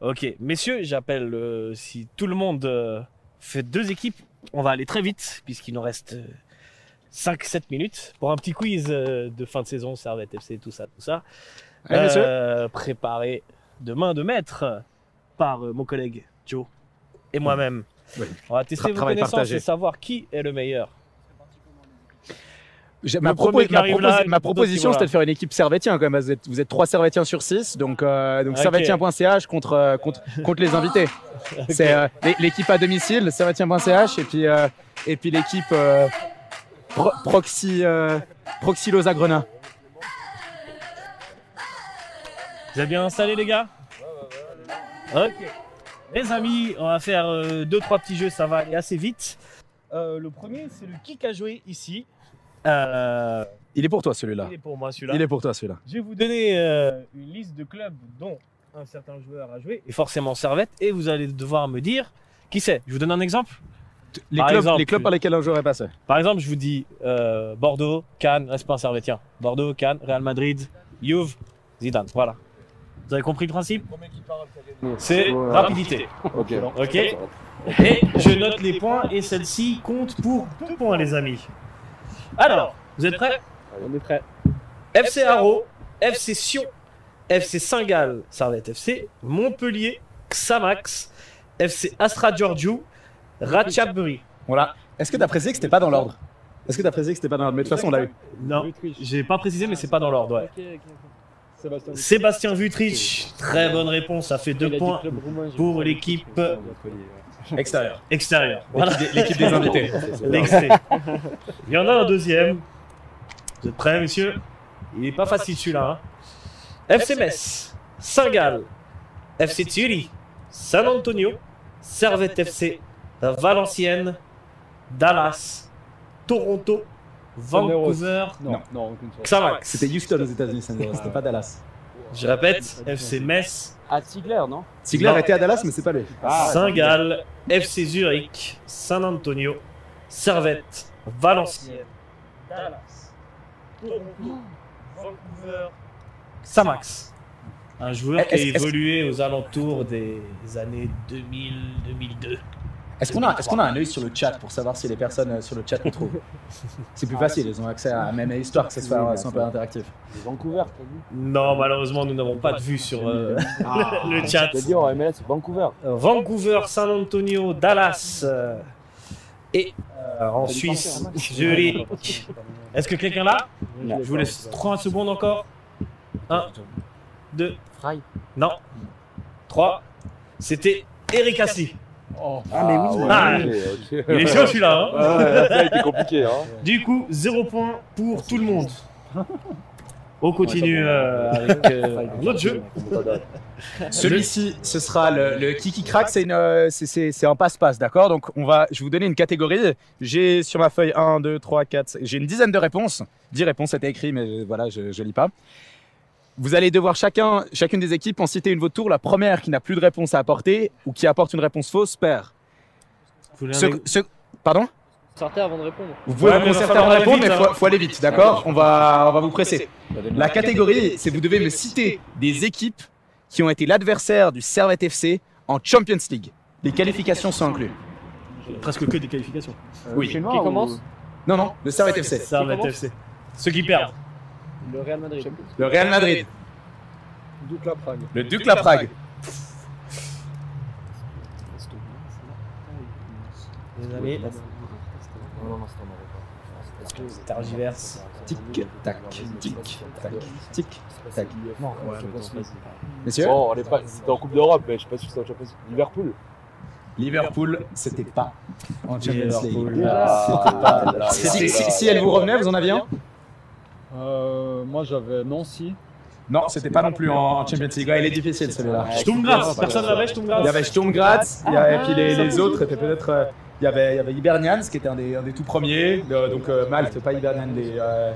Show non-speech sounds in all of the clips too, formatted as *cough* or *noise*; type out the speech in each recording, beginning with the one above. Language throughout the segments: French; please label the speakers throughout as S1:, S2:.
S1: Ok, messieurs, j'appelle euh, si tout le monde euh, fait deux équipes, on va aller très vite puisqu'il nous reste 5-7 minutes pour un petit quiz euh, de fin de saison, Servette FC, tout ça, tout ça.
S2: Allez, messieurs.
S1: Euh, préparé de main de maître par euh, mon collègue Joe et moi-même.
S2: Oui.
S1: On va tester
S2: Tra-
S1: vos connaissances
S2: partagé.
S1: et savoir qui est le meilleur.
S2: Ma,
S1: là,
S2: proposition, c'était de faire une équipe servétien quand même. Vous êtes, vous êtes trois servétiens sur 6, donc, euh, donc servétien.ch contre, euh, contre, contre les invités. *laughs* C'est euh, l'é- l'équipe à domicile, servétien.ch, et puis, euh, et puis l'équipe Pro- Proxy, Proxy Grenat.
S1: Vous avez bien installé les gars? Ok. Les amis, on va faire deux trois petits jeux, ça va aller assez vite. Le premier, c'est le kick à jouer ici. Euh,
S2: Il est pour toi celui-là.
S1: il est pour moi celui-là.
S2: Il est pour toi celui-là.
S1: Je vais vous donner euh, une liste de clubs dont un certain joueur a joué, et forcément Servette, et vous allez devoir me dire qui c'est. Je vous donne un exemple.
S2: Les
S1: Par
S2: clubs,
S1: exemple,
S2: les clubs par lesquels un joueur est passé.
S1: Par exemple, je vous dis euh, Bordeaux, Cannes, reste pas un Servettien. Bordeaux, Cannes, Real Madrid, Juve, Zidane. Voilà. Vous avez compris le principe? C'est rapidité.
S3: Ok.
S1: Ok? Et je note les points et celle-ci compte pour deux points, les amis. Alors, vous êtes prêts
S3: On est prêt.
S1: FC Haro, FC Sion, FC Saint-Gall, Servette FC, Montpellier, Xamax, FC Astra Giorgio, Ratchaburi.
S2: Voilà. Est-ce que tu as précisé que c'était pas dans l'ordre? Est-ce que tu as précisé que c'était pas dans l'ordre? Mais de toute façon, on l'a eu.
S1: Non, j'ai pas précisé, mais c'est pas dans l'ordre. ouais.
S3: Ok, ok, ok. Sébastien.
S1: Vutrich, très bonne réponse, ça fait deux points pour l'équipe
S2: Extérieur.
S1: extérieure. Voilà,
S2: L'équipe des- invités. *laughs*
S1: Il y en a un deuxième. Vous êtes prêts, messieurs? Il est pas facile celui-là. hein. FC Metz, Saint-Gall, FC Thierry, San Antonio, Servette FC, Valenciennes, Dallas, Toronto, Vancouver,
S3: Non, non.
S1: Xamax.
S2: C'était Houston aux États-Unis, c'était pas Dallas.
S1: Je répète, FC Metz,
S3: Ah, Ziegler, non?
S2: Ziegler était à Dallas, mais c'est pas lui.
S3: Ah,
S1: Saint-Gall, FC Zurich, San Antonio, Servette, Valenciennes, Dallas, Toronto, Vancouver, Samax. Un joueur qui a évolué aux alentours des années 2000-2002.
S2: Est-ce qu'on a, est-ce qu'on a un œil sur le chat pour savoir si les personnes euh, sur le chat nous trouvent *laughs* C'est plus facile, ils ont accès à même à l'histoire que ça soit un peu interactif.
S3: c'est Vancouver, t'as dit
S1: Non, malheureusement, nous n'avons pas de vue sur euh, *laughs* le chat.
S3: T'as dit en MLS, c'est Vancouver.
S1: Vancouver, San Antonio, Dallas euh, et euh, en Suisse, Zurich. Est-ce que quelqu'un là Je vous laisse 3 secondes encore. 1, 2,
S3: Fry.
S1: non. 3. C'était Eric Assi.
S3: Ah, mais oui.
S1: Ah,
S3: ok, ok.
S1: Il est chaud celui-là. hein
S3: Ouais, ça a été compliqué, hein.
S1: du coup, 0 point pour tout le monde. *laughs* On continue euh, avec euh, l'autre jeu. *laughs*
S2: Celui-ci, ce sera le, le Kiki Crack, c'est une, euh, c'est- c'est c'est un passe-passe, d'accord? Donc on va, je vais vous donner une catégorie. J'ai sur ma feuille 1, 2, 3, 4, j'ai une dizaine de réponses. 10 réponses, c'était écrit, mais voilà, je ne lis pas. Vous allez devoir chacun, chacune des équipes en citer une de votre tour. La première qui n'a plus de réponse à apporter ou qui apporte une réponse fausse perd. Ce- pardon
S3: Sortez avant de répondre.
S2: Vous pouvez
S1: Ouais,
S2: concerter avant de répondre,
S1: vite,
S2: mais il faut, faut aller vite, d'accord? On va, on va vous presser. La catégorie, c'est vous devez me citer des équipes qui ont été l'adversaire du Servette FC en Champions League. Les qualifications sont incluses.
S1: Presque que des qualifications.
S2: Oui.
S3: Qui commence
S2: Non, non, le Servette FC.
S1: Servette FC. Ceux qui perdent.
S3: Le Real Madrid.
S2: Le Real Madrid.
S3: Duc la Prague.
S2: Le Duc La Prague.
S1: Les amis,
S3: Non, non, c'est en Europe.
S1: tergiverse.
S2: Tic, tac, tic, tac, tic, tac.
S3: Non,
S2: Ouais. Messieurs,
S3: Bon, on est pas. C'était en Coupe d'Europe, mais je sais pas si c'était en Champions League. Liverpool.
S2: Liverpool, c'était pas en Champions. League.
S3: Ah,
S2: si elle vous revenait, vous en aviez un
S4: Euh, moi j'avais Nancy.
S2: Non, c'était pas non plus en Champions League. Ouais, il est difficile celui-là.
S1: Sturm Graz, personne l'avait, Sturm
S2: Il y avait Sturm Graz, il y avait- et puis les, les autres étaient peut-être. euh, il y avait, il y avait Hibernians qui était un des, un des tout premiers, de- donc euh, Malte, pas Hibernian, les, euh,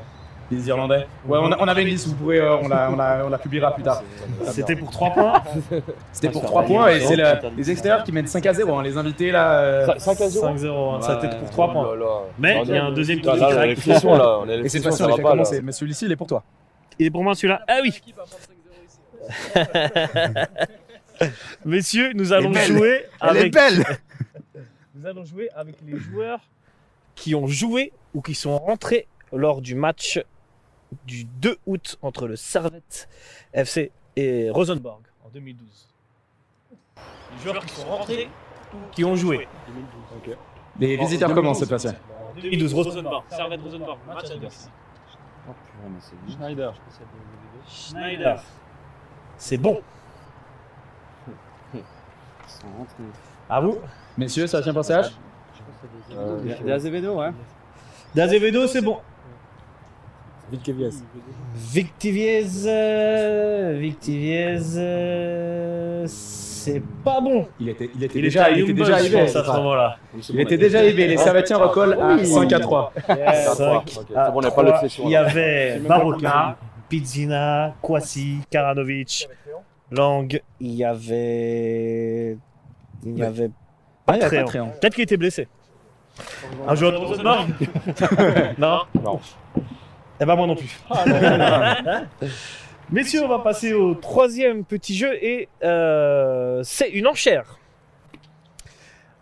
S2: les Irlandais. Ouais, on, a- on avait une liste, vous pourrez, euh, on, la, on, la, on la publiera plus tard.
S1: C'était pour 3 points. *laughs*
S2: C'était pour 3 points et c'est le- les extérieurs qui mènent 5 à 0. hein, les invités là. euh,
S3: 5 à 0
S1: 5-0, hein, ça était pour 3
S3: Oh
S1: points.
S3: là là.
S1: Mais il y a un deuxième qui
S3: là, on est à
S1: craque.
S3: là. On à
S2: et cette
S3: l'expression,
S2: fois-ci
S3: ça
S2: on les
S3: va pas, là.
S2: commencer. Mais celui-ci il est pour toi.
S1: Il est pour moi celui-là Ah oui *laughs* Messieurs, nous allons
S2: belle.
S1: jouer
S2: Elle est
S1: avec.
S2: belle *laughs*
S1: Nous allons jouer avec les joueurs qui ont joué ou qui sont rentrés lors du match du 2 août entre le Servette FC et Rosenborg en 2012. Les joueurs qui sont rentrés ou qui ont joué.
S2: Les visiteurs commencent cette fois-ci.
S1: 2012, Rosenborg. Servette Rosenborg. Match adverse.
S3: Oh purée, mais c'est.
S4: Schneider.
S1: Schneider. C'est bon.
S3: Ils sont rentrés.
S1: À vous.
S2: Messieurs, ça tient pour CH
S3: Euh, Des Azevedo, ouais.
S1: D'Azevedo, c'est bon.
S4: Vitkevies.
S1: Victiviez. euh, Victiviez. euh, C'est pas bon.
S2: Il était, il était
S1: Il
S2: déjà, il était arrivé.
S1: à ce moment-là.
S2: Il était déjà arrivé. Les Servetiens recollent à 5 à 3.
S1: Cinq
S3: Ok, c'est
S1: à
S3: bon, on n'a pas
S1: trois.
S3: l'obsession,
S1: Il y avait Baroka, Pizzina, Kwasi, Karanovic, Lang. Il y avait. Il y
S2: Ouais.
S1: avait.
S2: Ah.
S1: Peut-être qu'il était blessé. Un joueur de Rosenborg Non
S3: Non.
S1: Eh ben moi non plus. *laughs* Messieurs, on va passer au troisième petit jeu et euh, c'est une enchère.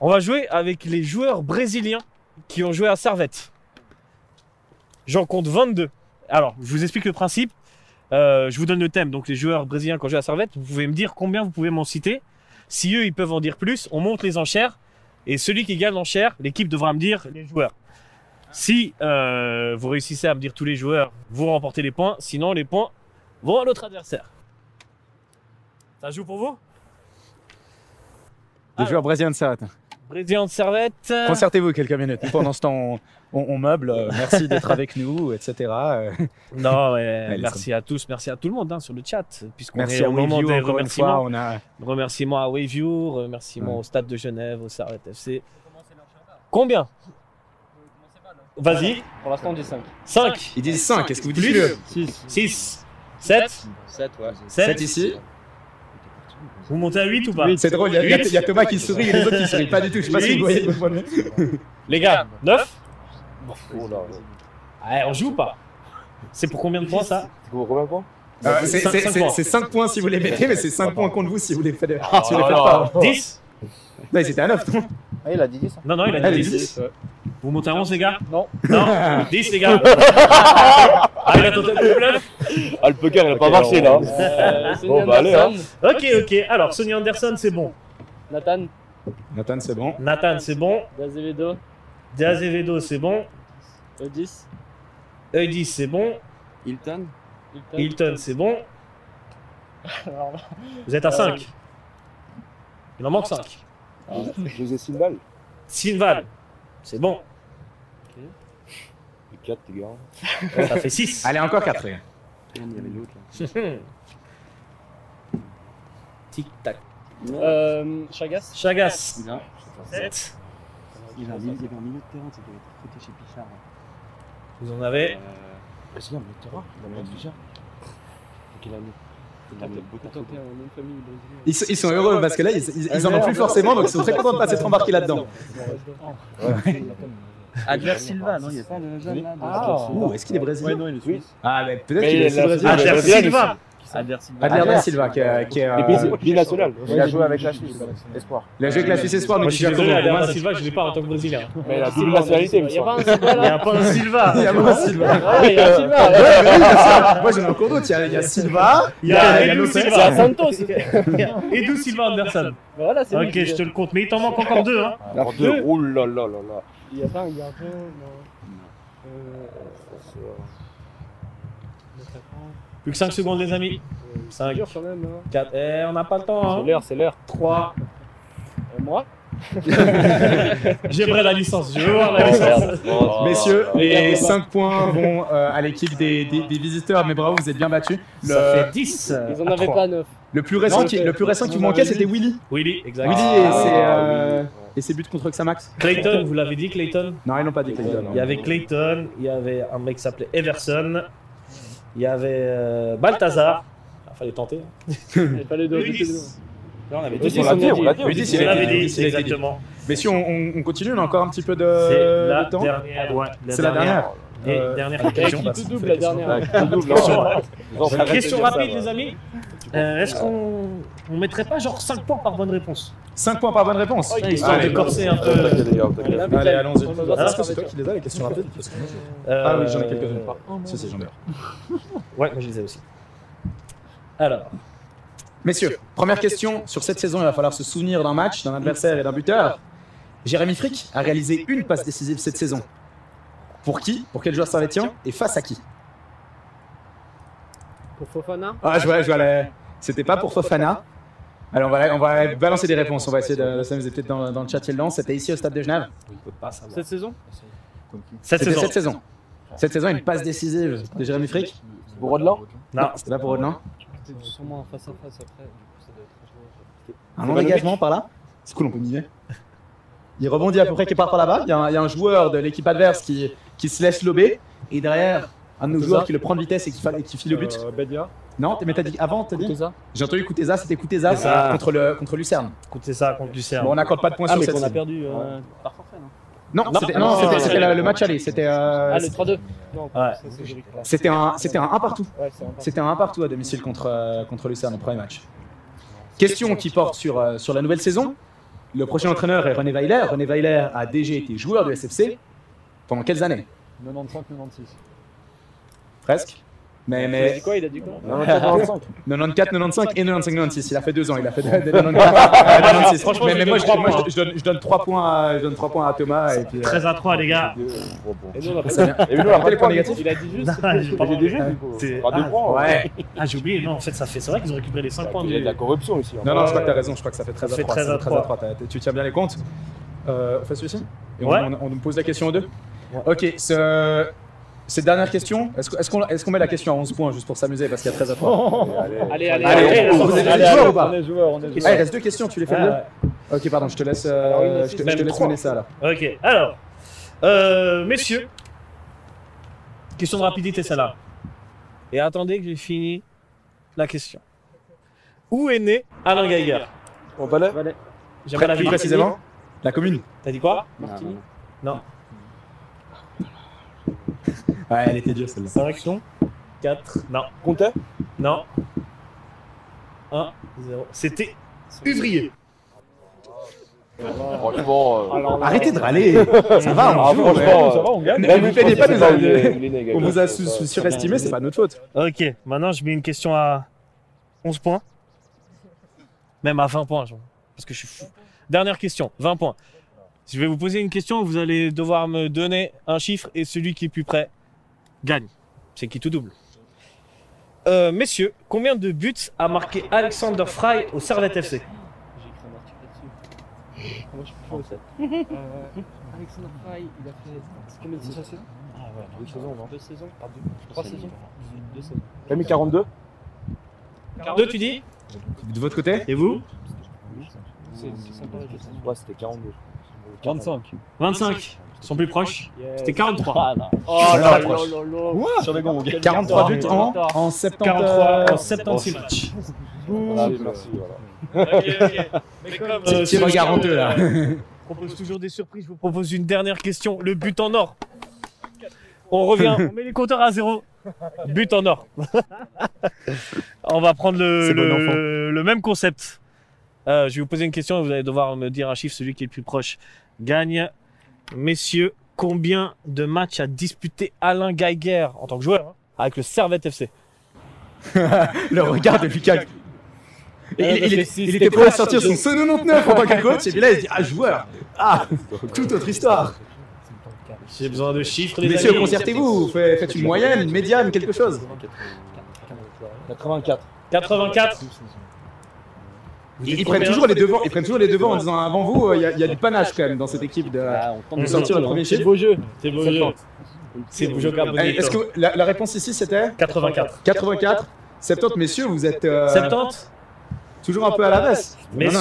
S1: On va jouer avec les joueurs brésiliens qui ont joué à Servette. J'en compte 22. Alors, je vous explique le principe. Euh, je vous donne le thème. Donc, les joueurs brésiliens qui ont joué à Servette, vous pouvez me dire combien vous pouvez m'en citer. Si eux, ils peuvent en dire plus, on monte les enchères. Et celui qui gagne l'enchère, l'équipe devra me dire les joueurs. Si euh, vous réussissez à me dire tous les joueurs, vous remportez les points. Sinon, les points vont à l'autre adversaire. Ça joue pour vous?
S2: Les joueurs brésiliens de Servette.
S1: Brésilien de Servette.
S2: Concertez-vous quelques minutes. Pendant ce temps, on, on- on meuble. Euh, Merci d'être avec nous, etc.
S1: Non,
S2: Allez,
S1: merci à tous, merci à tout le monde hein, sur le chat. Puisqu'on
S2: Merci
S1: est
S2: à
S1: au moment des
S2: encore une
S1: remerciements.
S2: fois. On a...
S1: Remerciements à Waveview, remerciements
S2: Ouais.
S1: au Stade de Genève, au Servette FC. Combien? Vas-y,
S3: Pour l'instant, on dit 5.
S1: 5,
S2: Ils disent 5. Est-ce que vous dites
S1: Plus.
S2: le
S4: 6.
S1: 6, 7,
S3: 7, ouais.
S1: 7.
S2: 7 ici.
S1: Vous montez à 8 ou pas
S2: C'est drôle, il y, y y a Thomas qui sourit et les autres qui sourient pas du tout. Je sais pas si vous voyez. *laughs*
S1: Les gars, 9
S3: Oh là.
S1: Ouais, on joue ou pas? C'est pour combien de points ça?
S3: C'est pour combien de points
S2: Euh, C'est
S1: Cinq-
S2: c'est-
S1: cinq
S2: c'est-
S1: points.
S2: c'est 5 points si vous les mettez, mais c'est 5 points contre vous si vous les faites, si vous les faites pas.
S1: 10
S2: Non, ils étaient à 9. non?
S3: Ah, il a dit 10.
S1: Non, non, il a
S2: Allez,
S1: dit 10.
S2: 10.
S1: Vous montez à 11 les gars
S4: Non.
S1: Non *laughs* 10 les gars Allez, la totale de bluff
S3: Ah, le poker, il a pas marché là.
S5: Euh,
S3: Bon, bah, allez,
S5: Anderson,
S1: Ok, ok. Alors, Sonny Anderson, c'est bon.
S5: Nathan,
S2: Nathan, c'est bon.
S1: Nathan, c'est bon.
S5: D'Azevedo,
S1: De Azevedo, c'est bon.
S5: Odis,
S1: Eudis, c'est bon.
S3: Hilton
S5: Hilton.
S1: Hilton, c'est bon. Vous êtes à
S5: Euh,
S1: 5. Il en manque 5.
S3: José Silval
S1: Silval, c'est bon.
S3: 4, les gars.
S1: Ça fait 6.
S2: Allez, encore 4.
S3: Il y avait l'autre là. *laughs*
S1: Tic-tac.
S5: euh, Chagas,
S1: Chagas,
S3: Il a
S1: 7.
S3: il un il avait un milieu de terrain, ça devait être prêté chez Pichard.
S1: Vous en avez
S3: Euh. C'est un milieu de terrain Il a de Pichard Quelle année
S5: un.
S2: Ils, sont- ils sont heureux parce que là, ils, ils- ils en ont plus forcément, donc ils sont très contents de pas s'être *laughs* embarqués là-dedans.
S3: Adler Silva, non Il n'y a pas le jeune là
S5: Ah.
S2: Ouh, est-ce qu'il est brésilien
S4: non, il est suisse.
S2: Ah, mais peut-être
S3: Mais
S2: qu'il est
S3: il a-
S2: brésilien.
S3: Ah,
S1: Adler Silva.
S3: Adler Silva.
S2: Adler Silva, qui est. euh,
S3: binational. Il a joué avec la Suisse, espoir.
S2: Il a joué avec la Suisse Espoir,
S1: Moi,
S2: donc
S1: je suis
S2: il
S1: désolé,
S2: a
S1: Adler Silva, je l'ai pas en tant que Brésilien.
S3: Mais il a double nationalité, il me
S5: Il y a pas un Silva
S1: Il n'y a pas un Silva.
S2: Il y a pas Silva.
S5: Ah, il y a un Silva
S2: Ouais, ouais. Moi j'en ai encore d'autres. Il y a- il y a Silva,
S1: Il y a Edu
S2: Lopez.
S5: C'est à
S1: Silva.
S5: Santos.
S1: Edu Silva Anderson.
S5: Voilà, c'est lui
S1: Ok, je te le compte. Mais il t'en manque encore deux. Hein.
S3: Alors deux. Oh là là là là.
S5: Il y a pas un gardien, non. Euh,
S1: Plus que 5 secondes, les amis.
S5: c'est
S1: 5,
S5: dur quand même. Hein.
S1: 4. Eh, on n'a pas le temps.
S5: C'est
S1: Hein.
S5: l'heure, c'est l'heure.
S1: 3.
S5: Euh, moi *laughs*
S1: J'aimerais la licence. Je veux voir la licence.
S2: Messieurs,
S5: Oh.
S2: les 5 points vont euh, à l'équipe des, des- des visiteurs, mais bravo, vous êtes bien battus.
S1: Ça
S2: Le,
S1: fait 10.
S5: Ils en avaient pas neuf.
S2: le plus récent
S5: Non,
S2: qui,
S5: c'est-
S2: le plus récent qui
S5: on
S2: vous manquait, c'était. Willy.
S1: Willy, exact.
S2: Willy
S3: Ah,
S2: et,
S3: oui,
S2: euh,
S3: oui.
S2: Et ses buts contre Xamax.
S1: Clayton, vous l'avez dit, Clayton
S2: Non, ils n'ont pas dit Clayton.
S1: Il y avait Clayton, il y avait un mec qui s'appelait Everson, il y avait euh, Balthazar. Il fallait tenter. hein.
S5: Il fallait deux.
S3: Là, on avait dit, on l'a dit,
S5: a
S3: on l'a
S5: dit.
S3: dit. on
S2: Eudis,
S3: l'a
S2: il
S1: Je
S2: a
S1: l'avais
S2: été
S1: dit, exactement.
S2: Messieurs, on, on- on continue, on a encore un petit peu de,
S1: C'est la
S2: de temps.
S1: dernière. ouais,
S2: C'est la dernière.
S1: Et
S2: Euh,
S1: dernière
S5: Avec
S1: question.
S5: qui tout double la dernière.
S1: Question,
S3: hein.
S1: Rapide, les amis. Euh, Est-ce qu'on on mettrait pas genre 5 points par bonne réponse?
S2: 5 points par bonne réponse.
S1: Ouais, Histoire de corser un peu.
S2: Allez, allons-y. Ah,
S5: savoir
S2: c'est toi qui les as, les questions rapides Parce que-
S1: Euh,
S2: Ah oui, j'en ai quelques-unes. Si, si, j'en ai. *laughs*
S1: Ouais, moi je les ai aussi. Alors,
S2: Messieurs, première question. Sur cette saison, il va falloir se souvenir d'un match, d'un adversaire et d'un buteur. Jérémy Frick a réalisé une passe décisive cette saison. Pour qui? Pour quel joueur servetien? Et face à qui?
S5: Pour Fofana?
S2: Ah, je vois, je vois la- C'était pas pour Fofana. Alors, on va, on va balancer des réponses. On va essayer de, s'amuser peut-être dans, dans le chat le lance. C'était ici au stade de Genève.
S5: Cette saison
S1: cette saison.
S2: cette saison. Cette saison, une passe décisive de Jérémy Frick.
S3: Pour Rodelin
S1: Non,
S2: C'était pas pour Rodelin.
S5: C'était sûrement en face à face après.
S2: Un long dégagement par là. C'est cool, on peut miser. Il rebondit à peu près quelque part par là-bas. Il y, a un- il y a un joueur de l'équipe adverse qui, qui se laisse lober. Et derrière, un de nos joueurs qui le prend de vitesse et qui, qui file le but.
S4: Euh, Bedia.
S2: Non, mais t'as dit avant, t'as dit J'ai entendu Kouteza, c'était Kouteza contre, le, contre Lucerne.
S1: écoutez ça contre Lucerne.
S2: Bon, on n'accorde pas de points
S5: Ah,
S2: sur
S5: mais
S2: cette
S5: qu'on a perdu euh, par forfait, non
S2: Non, c'était non, le, match aller. C'était euh,
S5: Ah, le 3-2 Non,
S1: Ouais.
S2: c'était un, c'était un 1 partout.
S5: Ouais, c'est un partout.
S2: C'était un 1 partout à domicile contre, euh, contre Lucerne, le premier match. Question qui porte sur, euh, sur la nouvelle saison. Le prochain entraîneur est René Weiler. René Weiler a déjà été joueur de SFC. Pendant quelles années?
S4: 95-96.
S2: Presque. Mais,
S5: Il a
S2: mais
S5: dit quoi Il a dit quoi
S4: 94-95.
S2: 94, 95 et 95, 96. Il a fait deux ans. Il a fait de, de 94 à 96.
S1: Franchement,
S2: mais, mais moi,
S1: donne
S2: je,
S1: trois
S2: moi,
S1: points.
S2: je- je donne, je donne 3 points, à- je donne trois points à Thomas. Et puis, euh,
S1: 13 à 3, les gars.
S5: Et nous, on a pas
S2: ça vient.
S3: Et nous, on a pas
S2: les points négatifs
S5: Il a dit juste.
S1: J'ai
S3: du coup.
S1: C'est- ah,
S3: points.
S2: Ouais.
S1: Ah, j'ai oublié. Non, en fait, ça fait. C'est vrai qu'ils ont récupéré les 5 points
S3: Il y a de la corruption ici. hein.
S2: Non, non, je crois que t'as raison. Je crois que ça fait 13
S1: Ça
S2: à
S1: fait
S2: 3.
S1: 13 à
S2: ça fait 13 T'as- t'as- Tu tiens bien les comptes. Euh, on fait celui-ci Et on,
S1: Ouais.
S2: on, on nous pose la question aux deux Ok, ce- cette dernière question, est-ce qu'on met la question à 11 points juste pour s'amuser parce qu'il y a 13 à 3
S5: Allez, allez,
S2: Allez,
S5: allez.
S2: on- vous êtes
S4: Allez,
S2: joueur
S4: allez,
S2: ou pas
S4: On est joueur, on est
S2: Ah, il reste deux questions, tu les fais
S1: Ah,
S2: deux Ok, pardon, je te laisse, euh,
S5: Alors, une
S2: je te, je
S1: même
S2: te laisse mener ça là.
S1: Ok, alors. Euh, messieurs. Question de rapidité, celle-là. Et attendez que j'ai fini la question. Où est né Alain Geiger
S3: On valait
S1: J'aimerais la
S2: Plus
S1: ville.
S2: précisément La commune
S1: T'as dit quoi
S5: Martini.
S1: Non.
S2: Ouais, elle était dure celle-là.
S1: 5, 4, non,
S3: Comptait?
S1: Non. 1, 0. C'était Uvrier.
S3: Franchement. euh,
S2: Arrêtez de râler Ça va,
S3: Ah,
S2: on joue,
S3: franchement,
S4: Ça va, on gagne.
S2: Ne vous plaignez pas, on vous a surestimé, c'est pas notre faute.
S1: Ok, maintenant je mets une question à 11 points. Même à 20 points, genre, parce que je suis fou. Dernière question, 20 points. Je vais vous poser une question, vous allez devoir me donner un chiffre et celui qui est plus près gagne. C'est qui tout double. Euh, messieurs, combien de buts a marqué Alexander Fry au Servette FC
S5: J'ai écrit un article là-dessus. Moi, je suis chaud, ça. Euh, Alexandre Fry, il a fait. C'est combien de saisons Ah ouais, deux saisons, non Deux saisons Pas deux. Trois saisons Deux saisons.
S3: T'as mis 42
S1: Deux, tu dis?
S2: De votre côté?
S1: Et vous?
S5: C'est sympa la question.
S3: Ouais, c'était 42.
S4: 25.
S1: 25. Ils sont plus proches. C'était 43.
S5: Oh
S2: là
S5: là
S2: là
S3: Sur les gonds, ok.
S2: 43 buts en, en 70.
S1: 43 en 76 matchs.
S3: Merci, merci, voilà. *laughs*
S2: C'est petit regard honteux là. *laughs*
S1: Je propose toujours des surprises. Je vous propose une dernière question. Le but en or. On revient, *laughs* on met les compteurs à zéro. But en or. on va prendre le, même concept. Euh, je vais vous poser une question et vous allez devoir me dire un chiffre. Celui qui est le plus proche gagne. Messieurs, combien de matchs a disputé Alain Geiger en tant que joueur hein, avec le Servette FC *laughs*
S2: Le regard de Lucas. Et il,
S5: parce
S2: il-
S5: que si
S2: il
S5: c'était
S2: était prêt à
S5: pas
S2: sortir son 199 en tant que coach, et puis là il se dit Ah, joueur. Ah Toute autre histoire.
S1: J'ai besoin de chiffres, les
S2: Messieurs, concertez-vous, faites, faites une moyenne, une médiane, quelque chose.
S4: 84.
S1: 84
S2: Ils, ils prennent toujours les devants, ils prennent toujours les devants en disant Avant vous, euh, il y, a- il y a du panache quand même dans cette équipe de,
S5: Ah, on tente
S2: de sortir le premier
S5: C'est
S2: chiffre.
S5: beau jeu.
S1: C'est beau jeu. C'est beau jeu
S2: Est-ce que la, la réponse ici c'était
S1: 84.
S2: 84 70, messieurs, vous êtes euh,
S1: 70
S2: toujours un peu à la baisse. Non, non.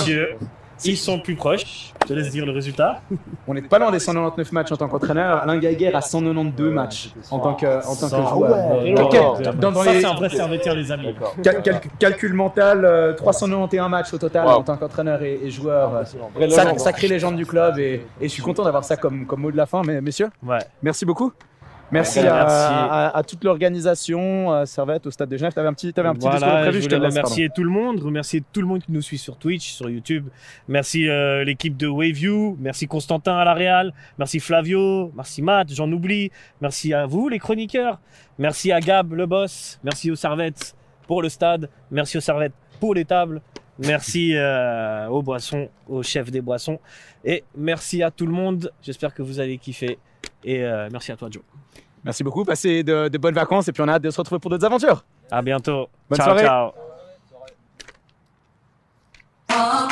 S1: Ils sont plus proches. Je te laisse dire le résultat.
S2: On n'est pas loin des 199 matchs en tant qu'entraîneur. Alain Geiger a 192 matchs en tant que, en tant que joueur.
S1: ouais.
S2: Dans- dans
S1: Ça,
S2: les
S1: c'est un vrai serviteur, les amis.
S3: D'accord.
S2: cal- cal- calcul mental, euh, 391 matchs au total
S3: Wow.
S2: en tant qu'entraîneur et, et joueur. euh, sac-
S3: légende.
S2: sacrée légende du club et, et je suis content d'avoir ça comme, comme mot de la fin, mais messieurs,
S1: Ouais.
S2: merci beaucoup. Merci, à, à- à toute l'organisation, à Servette, au Stade de Genève. T'avais un petit, t'avais un petit discours prévu,
S1: je
S2: je te
S1: voulais
S2: laisse. pardon.
S1: remercier tout le monde, remercier tout le monde qui nous suit sur Twitch, sur YouTube. Merci euh, l'équipe de Waveview, merci Constantin à la Real, merci Flavio, merci Matt, j'en oublie. Merci à vous les chroniqueurs, merci à Gab le boss, merci aux Servettes pour le stade, merci aux Servettes pour les tables, merci euh, aux boissons, au chef des boissons et merci à tout le monde. J'espère que vous avez kiffé et euh, merci à toi Joe.
S2: Merci beaucoup, passez de, de bonnes vacances et puis on a hâte de se retrouver pour d'autres aventures.
S1: À bientôt.
S2: Bonne
S1: ciao
S2: soirée.
S1: ciao.